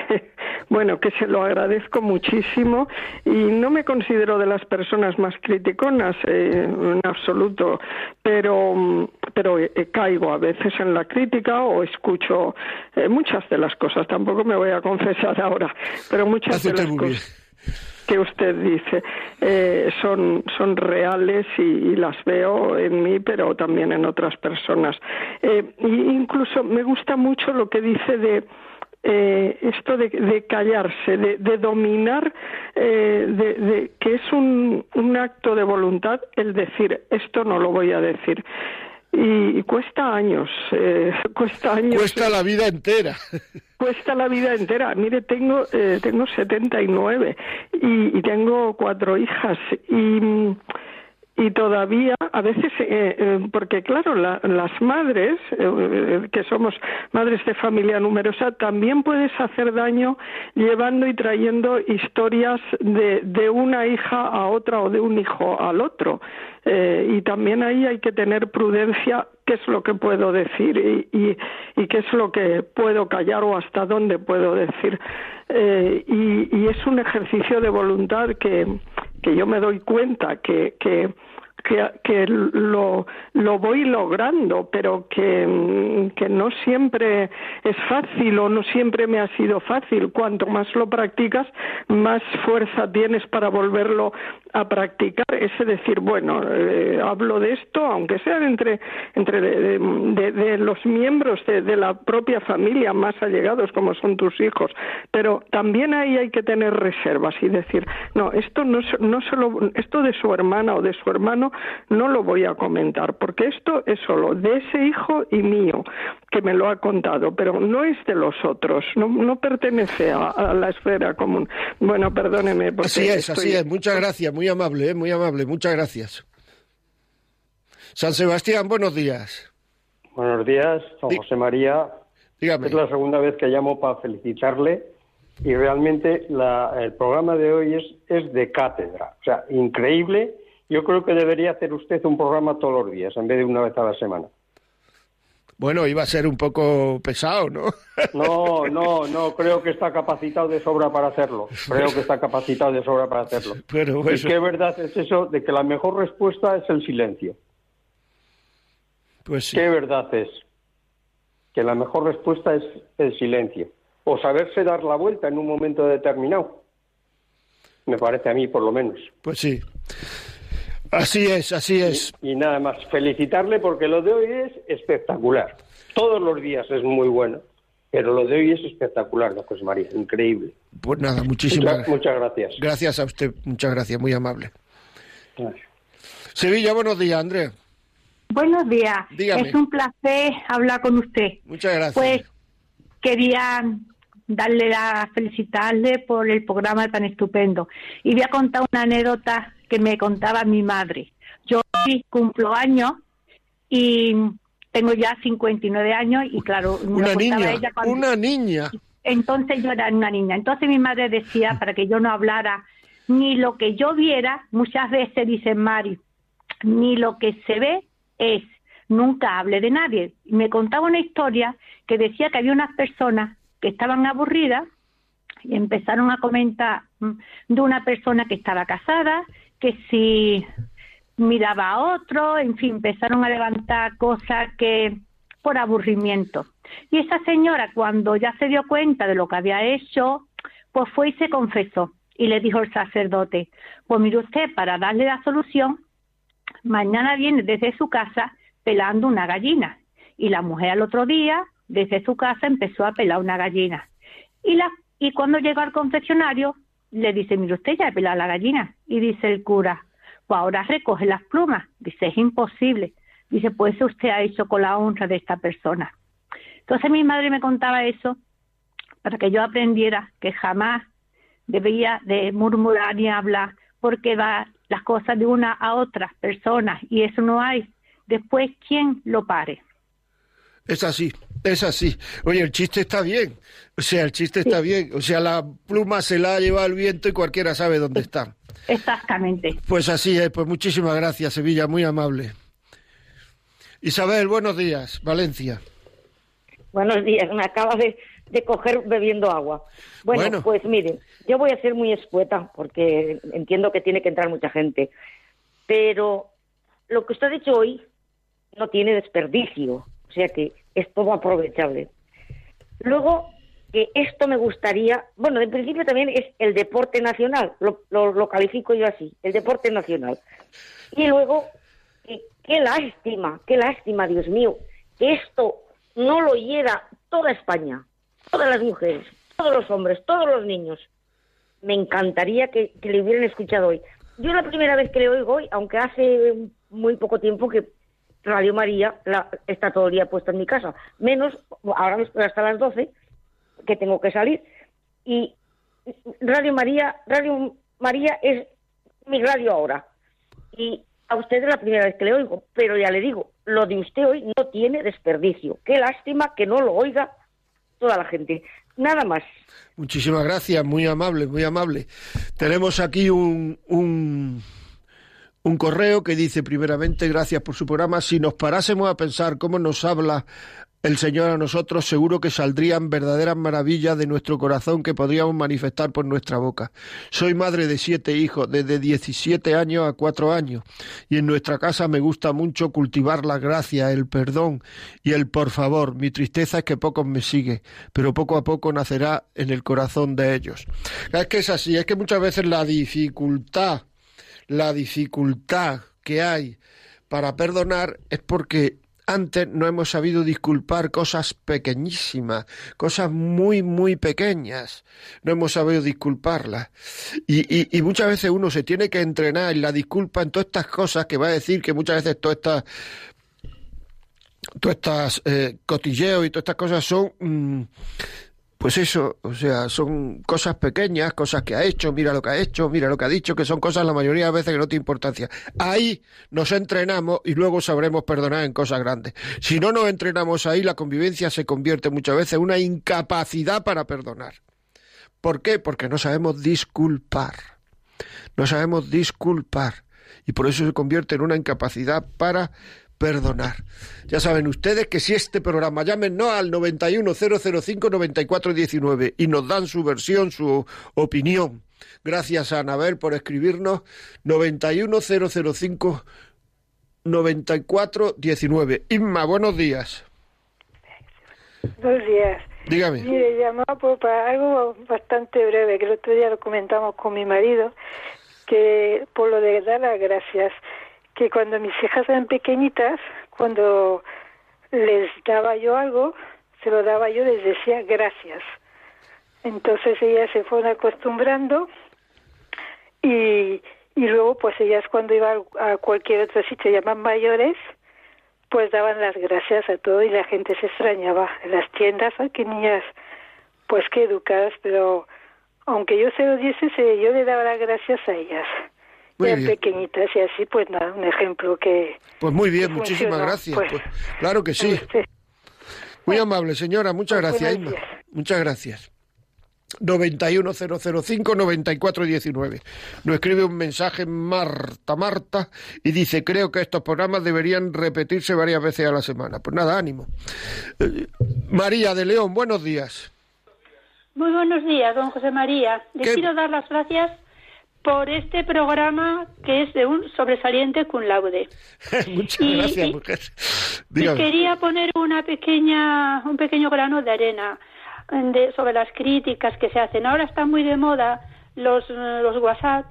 bueno, que se lo agradezco muchísimo y no me considero de las personas más criticonas eh, en absoluto, pero pero eh, caigo a veces en la crítica o escucho eh, muchas de las cosas. Tampoco me voy a confesar ahora, pero muchas de las cosas que usted dice eh, son son reales y, y las veo en mí pero también en otras personas eh, incluso me gusta mucho lo que dice de eh, esto de, de callarse, de, de dominar, eh, de, de que es un, un acto de voluntad el decir esto no lo voy a decir. y, y cuesta años, eh, cuesta años. Cuesta la vida entera. Cuesta la vida entera. Mire, tengo eh, tengo 79 y, y tengo cuatro hijas y y todavía a veces eh, eh, porque claro la- las madres eh, que somos madres de familia numerosa también puedes hacer daño llevando y trayendo historias de, de una hija a otra o de un hijo al otro. Eh, y también ahí hay que tener prudencia qué es lo que puedo decir y, y, y qué es lo que puedo callar o hasta dónde puedo decir. Eh, y, y es un ejercicio de voluntad que, que yo me doy cuenta que, que que, lo, lo voy logrando, pero que, no siempre es fácil o no siempre me ha sido fácil. Cuanto más lo practicas, más fuerza tienes para volverlo a practicar. Es decir, bueno, eh, hablo de esto, aunque sean entre, entre de, de- los miembros de, de la propia familia más allegados, como son tus hijos, pero también ahí hay que tener reservas y decir, no, esto no, no solo, esto de su hermana o de su hermano no lo voy a comentar, porque esto es solo de ese hijo y mío que me lo ha contado, pero no es de los otros, no, no pertenece a, a la esfera común. Bueno, perdóneme. porque Así es, estoy- así es. Muchas gracias, muy amable, ¿eh? muy amable. Muchas gracias. San Sebastián, buenos días. Buenos días, don José María. Dígame. Es la segunda vez que llamo para felicitarle y realmente la- el programa de hoy es, es de cátedra. O sea, increíble. Yo creo que debería hacer usted un programa todos los días en vez de una vez a la semana. Bueno, iba a ser un poco pesado, ¿no? No, no, no, creo que está capacitado de sobra para hacerlo. Creo que está capacitado de sobra para hacerlo. Pero y eso- qué verdad es eso de que la mejor respuesta es el silencio. Pues sí. ¿Qué verdad es? Que la mejor respuesta es el silencio. O saberse dar la vuelta en un momento determinado. Me parece a mí, por lo menos. Pues sí. Así es, así es. Y nada más, felicitarle porque lo de hoy es espectacular. Todos los días es muy bueno, pero lo de hoy es espectacular, ¿no, José María? Increíble. Pues nada, muchísimas Muchas, muchas gracias. gracias a usted. Muchas gracias, muy amable. Gracias. Sevilla, buenos días, Andrea. Buenos días. Dígame. Es un placer hablar con usted. Muchas gracias. Pues quería darle la felicitarle por el programa tan estupendo. Y voy a contar una anécdota que me contaba mi madre. Yo cumplo años y tengo ya 59 años y claro, me una niña, ella cuando- una niña. entonces yo era una niña. Entonces mi madre decía, para que yo no hablara, ni lo que yo viera, muchas veces dice Mari, ni lo que se ve es, nunca hable de nadie. Y me contaba una historia que decía que había unas personas que estaban aburridas y empezaron a comentar mm, de una persona que estaba casada, que si miraba a otro, en fin, empezaron a levantar cosas que por aburrimiento. Y esa señora, cuando ya se dio cuenta de lo que había hecho, pues fue y se confesó. Y le dijo el sacerdote, pues mire usted, para darle la solución, mañana viene desde su casa pelando una gallina. Y la mujer al otro día, desde su casa, empezó a pelar una gallina. Y, la, y cuando llegó al confesionario, le dice, mire usted, ya he pelado la gallina. Y dice el cura, pues ahora recoge las plumas. Dice, es imposible. Dice, pues usted ha hecho con la honra de esta persona. Entonces mi madre me contaba eso para que yo aprendiera que jamás debía de murmurar ni hablar porque va las cosas de una a otras personas y eso no hay después quién lo pare. Es así, es así. Oye, el chiste está bien. O sea, el chiste está bien. O sea, la pluma se la ha llevado el viento y cualquiera sabe dónde está. Exactamente. Pues así es. Pues muchísimas gracias, Sevilla, muy amable. Isabel, buenos días, Valencia. Buenos días, me acaba de, de coger bebiendo agua. Bueno, Bueno. pues miren, yo voy a ser muy escueta porque entiendo que tiene que entrar mucha gente, pero lo que usted ha dicho hoy no tiene desperdicio, sea que es todo aprovechable. Luego, que esto me gustaría, bueno, en principio también es el deporte nacional, lo, lo, lo califico yo así, el deporte nacional. Y luego, que- qué lástima, qué lástima, Dios mío, que esto no lo oyera toda España, todas las mujeres, todos los hombres, todos los niños. Me encantaría que, que le hubieran escuchado hoy. Yo la primera vez que le oigo hoy, aunque hace muy poco tiempo que, Radio María la, está todo el día puesta en mi casa. Menos, ahora hasta las 12, que tengo que salir. Y Radio María, Radio María es mi radio ahora. Y a usted es la primera vez que le oigo, pero ya le digo, lo de usted hoy no tiene desperdicio. Qué lástima que no lo oiga toda la gente. Nada más. Muchísimas gracias, muy amable, muy amable. Tenemos aquí un, un, un correo que dice, primeramente, gracias por su programa. Si nos parásemos a pensar cómo nos habla el Señor a nosotros, seguro que saldrían verdaderas maravillas de nuestro corazón que podríamos manifestar por nuestra boca. Soy madre de siete hijos, desde 17 años a cuatro años, y en nuestra casa me gusta mucho cultivar la gracia, el perdón y el por favor. Mi tristeza es que pocos me siguen, pero poco a poco nacerá en el corazón de ellos. Es que es así, es que muchas veces la dificultad, la dificultad que hay para perdonar es porque antes no hemos sabido disculpar cosas pequeñísimas, cosas muy, muy pequeñas. No hemos sabido disculparlas. Y, y, muchas veces uno se tiene que entrenar en la disculpa en todas estas cosas que va a decir que muchas veces todas estas todas estas eh, cotilleos y todas estas cosas son mmm, pues eso, o sea, son cosas pequeñas, cosas que ha hecho, mira lo que ha hecho, mira lo que ha dicho, que son cosas la mayoría de veces que no tienen importancia. Ahí nos entrenamos y luego sabremos perdonar en cosas grandes. Si no nos entrenamos ahí, la convivencia se convierte muchas veces en una incapacidad para perdonar. ¿Por qué? Porque no sabemos disculpar. No sabemos disculpar. Y por eso se convierte en una incapacidad para perdonar. Ya saben ustedes que si este programa llamen no al 910059419 y nos dan su versión, su opinión. Gracias a Anabel por escribirnos 910059419. Inma, buenos días. Buenos días. Dígame. Mire, llamaba para algo bastante breve, que el otro día lo comentamos con mi marido, que por lo de dar las gracias que cuando mis hijas eran pequeñitas, cuando les daba yo algo, se lo daba yo, les decía gracias. Entonces ellas se fueron acostumbrando y, y luego pues ellas cuando iban a cualquier otro sitio, llaman mayores, pues daban las gracias a todo y la gente se extrañaba. En las tiendas, ¡ay, qué niñas! Pues qué educadas, pero aunque yo se lo diese, se, yo le daba las gracias a ellas. Muy bien. pequeñitas y así, pues nada, un ejemplo que... Pues muy bien, muchísimas funcionó. gracias. Pues, Pues, claro que sí. usted. Muy amable, señora. Muchas Pues gracias, días. Muchas gracias. 91005-9419. Nos escribe un mensaje Marta Marta y dice, creo que estos programas deberían repetirse varias veces a la semana. Pues nada, ánimo. Eh, María de León, buenos días. Muy buenos días, don José María. Le ¿Qué? quiero dar las gracias por este programa que es de un sobresaliente cum laude. Muchas Y- gracias, mujer. Dígame. quería poner una pequeña, un pequeño grano de arena de- sobre las críticas que se hacen. Ahora está muy de moda los, los WhatsApp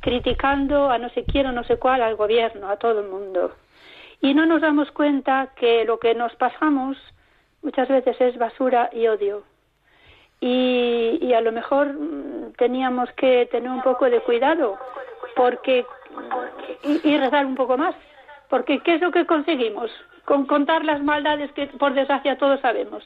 criticando a no sé quién o no sé cuál al gobierno, a todo el mundo. Y no nos damos cuenta que lo que nos pasamos muchas veces es basura y odio. Y, y a lo mejor mm, teníamos que tener un poco de cuidado porque y, y rezar un poco más. Porque ¿qué es lo que conseguimos? Con contar las maldades que por desgracia todos sabemos.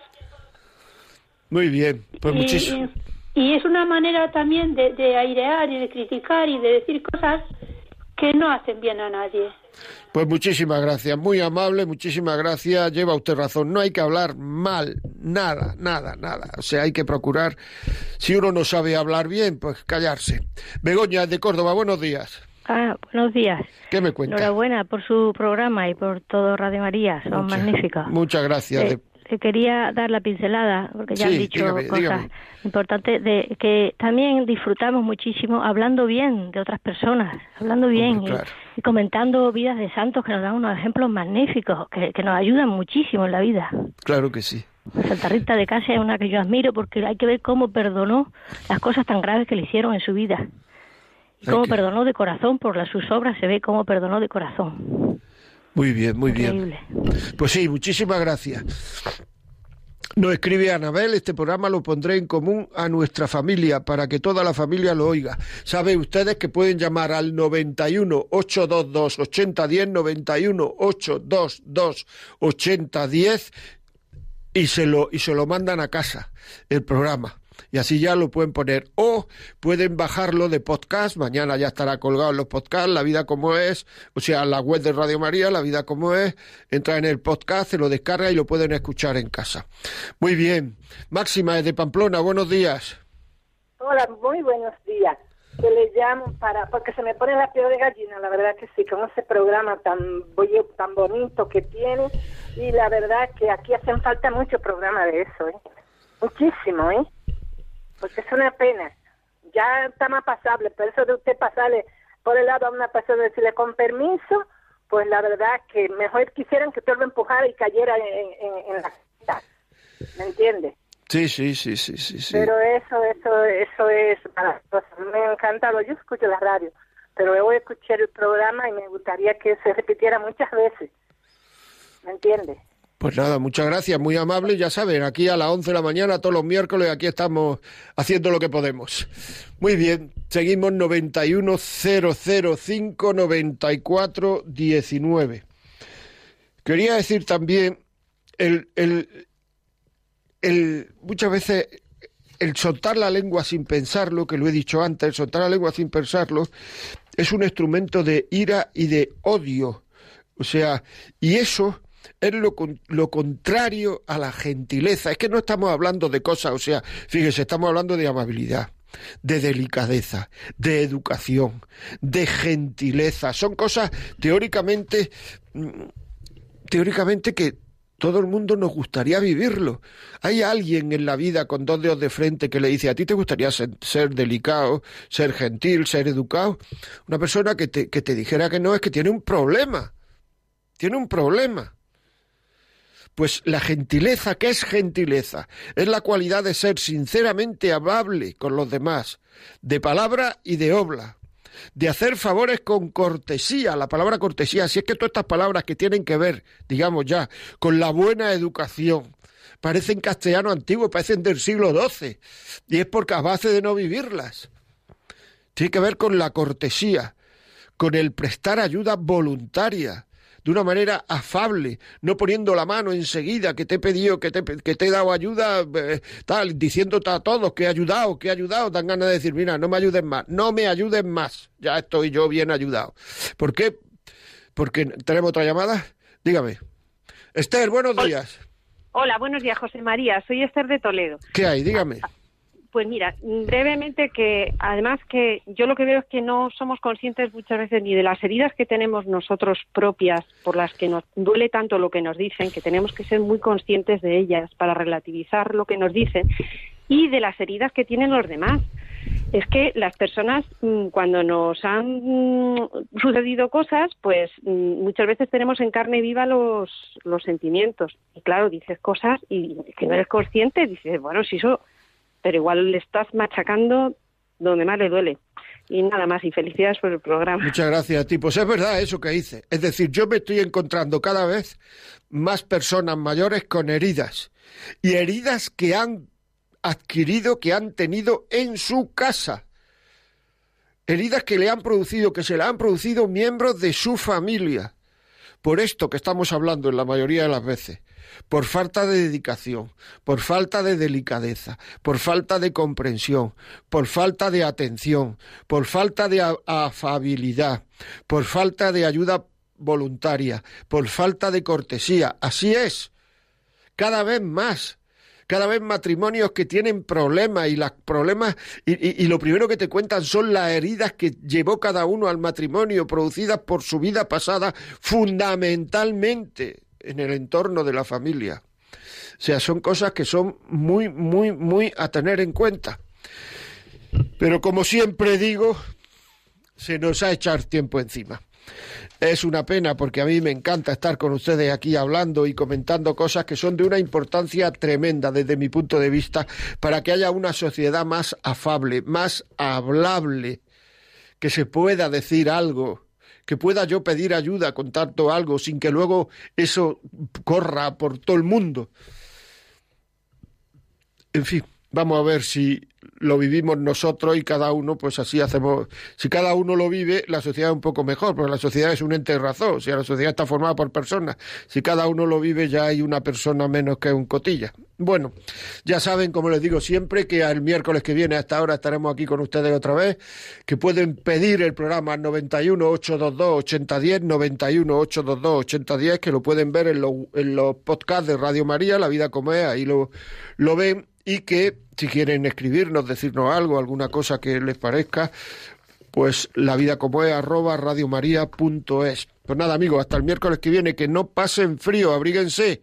Muy bien, pues y, muchísimo. y- y es una manera también de, de airear y de criticar y de decir cosas que no hacen bien a nadie. Pues muchísimas gracias, muy amable, muchísimas gracias. Lleva usted razón, no hay que hablar mal, nada, nada, nada. O sea, hay que procurar, si uno no sabe hablar bien, pues callarse. Begoña de Córdoba, buenos días. Ah, buenos días. ¿Qué me cuenta? Enhorabuena por su programa y por todo Radio María. Son Muchas- magníficos. Muchas gracias. Eh, te quería dar la pincelada, porque ya Sí, han dicho dígame, cosas dígame. importantes, de que también disfrutamos muchísimo hablando bien de otras personas, hablando bien Hombre, y- claro. y, comentando vidas de santos que nos dan unos ejemplos magníficos, que, que nos ayudan muchísimo en la vida. Claro que sí. Santa Rita de Casia es una que yo admiro porque hay que ver cómo perdonó las cosas tan graves que le hicieron en su vida. Y cómo que- perdonó de corazón, por las, sus obras se ve cómo perdonó de corazón. Muy bien, muy bien. Pues sí, muchísimas gracias. Nos escribe Anabel, este programa lo pondré en común a nuestra familia para que toda la familia lo oiga. Saben ustedes que pueden llamar al 91 822 8010, 91 822 8010 y se lo y se lo mandan a casa el programa. Y así ya lo pueden poner. O pueden bajarlo de podcast. Mañana ya estará colgado en los podcasts, La Vida Como Es. O sea, la web de Radio María, La Vida Como Es. Entra en el podcast, se lo descarga y lo pueden escuchar en casa. Muy bien. Máxima desde Pamplona, buenos días. Hola, muy buenos días. Que le llamo para, porque se me pone la piel de gallina, la verdad que sí, con ese programa tan, tan bonito que tiene. Y la verdad que aquí hacen falta mucho programa de eso, ¿eh? Muchísimo, ¿eh? Porque es una pena. Ya está más pasable, pero eso de usted pasarle por el lado a una persona y decirle con permiso, pues la verdad que mejor quisieran que usted lo empujara y cayera en, en, en la. ¿Me entiende? Sí, sí, sí, sí, sí. sí. Pero eso, eso, eso es maravilloso. Me encanta, yo escucho la radio, pero yo voy a escuchar el programa y me gustaría que se repitiera muchas veces. ¿Me entiende? Pues nada, muchas gracias, muy amable. Ya saben, aquí a las 11 de la mañana, todos los miércoles, aquí estamos haciendo lo que podemos. Muy bien, seguimos 910059419. Quería decir también, el, el, el, muchas veces el soltar la lengua sin pensarlo, que lo he dicho antes, el soltar la lengua sin pensarlo, es un instrumento de ira y de odio. O sea, y eso es lo, lo contrario a la gentileza. Es que no estamos hablando de cosas, o sea, fíjese, estamos hablando de amabilidad, de delicadeza, de educación, de gentileza. Son cosas teóricamente, mm, teóricamente que todo el mundo nos gustaría vivirlo. Hay alguien en la vida con dos dedos de frente que le dice, ¿a ti te gustaría ser, ser delicado, ser gentil, ser educado? Una persona que te, que te dijera que no es que tiene un problema. Tiene un problema. Pues la gentileza, ¿qué es gentileza? Es la cualidad de ser sinceramente amable con los demás, de palabra y de obra, de hacer favores con cortesía, la palabra cortesía, si es que todas estas palabras que tienen que ver, digamos ya, con la buena educación, parecen castellano antiguo, parecen del siglo XII, y es porque a base de no vivirlas. Tiene que ver con la cortesía, con el prestar ayuda voluntaria, de una manera afable, no poniendo la mano enseguida que te he pedido, que te, que te he dado ayuda, eh, tal, diciéndote a todos que he ayudado, que he ayudado, dan ganas de decir, mira, no me ayuden más, no me ayuden más, ya estoy yo bien ayudado. ¿Por qué? Porque tenemos otra llamada. Dígame. Esther, buenos días. Hola, buenos días, José María. Soy Esther de Toledo. ¿Qué hay? Dígame. Pues mira, brevemente que además que yo lo que veo es que no somos conscientes muchas veces ni de las heridas que tenemos nosotros propias por las que nos duele tanto lo que nos dicen, que tenemos que ser muy conscientes de ellas para relativizar lo que nos dicen y de las heridas que tienen los demás. Es que las personas mm, cuando nos han mm, sucedido cosas, pues mm, muchas veces tenemos en carne viva los, los sentimientos. Y claro, dices cosas y que no eres consciente, dices, bueno, si eso pero igual le estás machacando donde más le duele. Y nada más, y felicidades por el programa. Muchas gracias a. Pues es verdad eso que hice. Es decir, yo me estoy encontrando cada vez más personas mayores con heridas. Y heridas que han adquirido, que han tenido en su casa. Heridas que le han producido, que se le han producido miembros de su familia. Por esto que estamos hablando en la mayoría de las veces por falta de dedicación, por falta de delicadeza, por falta de comprensión, por falta de atención, por falta de afabilidad, por falta de ayuda voluntaria, por falta de cortesía. Así es. Cada vez más. Cada vez matrimonios que tienen problemas y las problemas y lo primero que te cuentan son las heridas que llevó cada uno al matrimonio producidas por su vida pasada fundamentalmente en el entorno de la familia. O sea, son cosas que son muy, muy, muy a tener en cuenta. Pero como siempre digo, se nos ha echado tiempo encima. Es una pena porque a mí me encanta estar con ustedes aquí hablando y comentando cosas que son de una importancia tremenda desde mi punto de vista para que haya una sociedad más afable, más hablable, que se pueda decir algo, que pueda yo pedir ayuda con tanto algo sin que luego eso corra por todo el mundo. En fin, vamos a ver si lo vivimos nosotros y cada uno, pues así hacemos. Si cada uno lo vive, la sociedad es un poco mejor, porque la sociedad es un ente razón. Si la sociedad está formada por personas, si cada uno lo vive, ya hay una persona menos que un cotilla. Bueno, ya saben, como les digo siempre, que el miércoles que viene hasta ahora estaremos aquí con ustedes otra vez, que pueden pedir el programa al 91 822 8010, 91 822 8010, que lo pueden ver en, lo- en los podcasts de Radio María, La Vida como es, ahí lo, lo ven, y que si quieren escribirnos, decirnos algo, alguna cosa que les parezca, pues la vida como es arroba radiomaria.es. Pues nada, amigos, hasta el miércoles que viene, que no pasen frío, abríguense.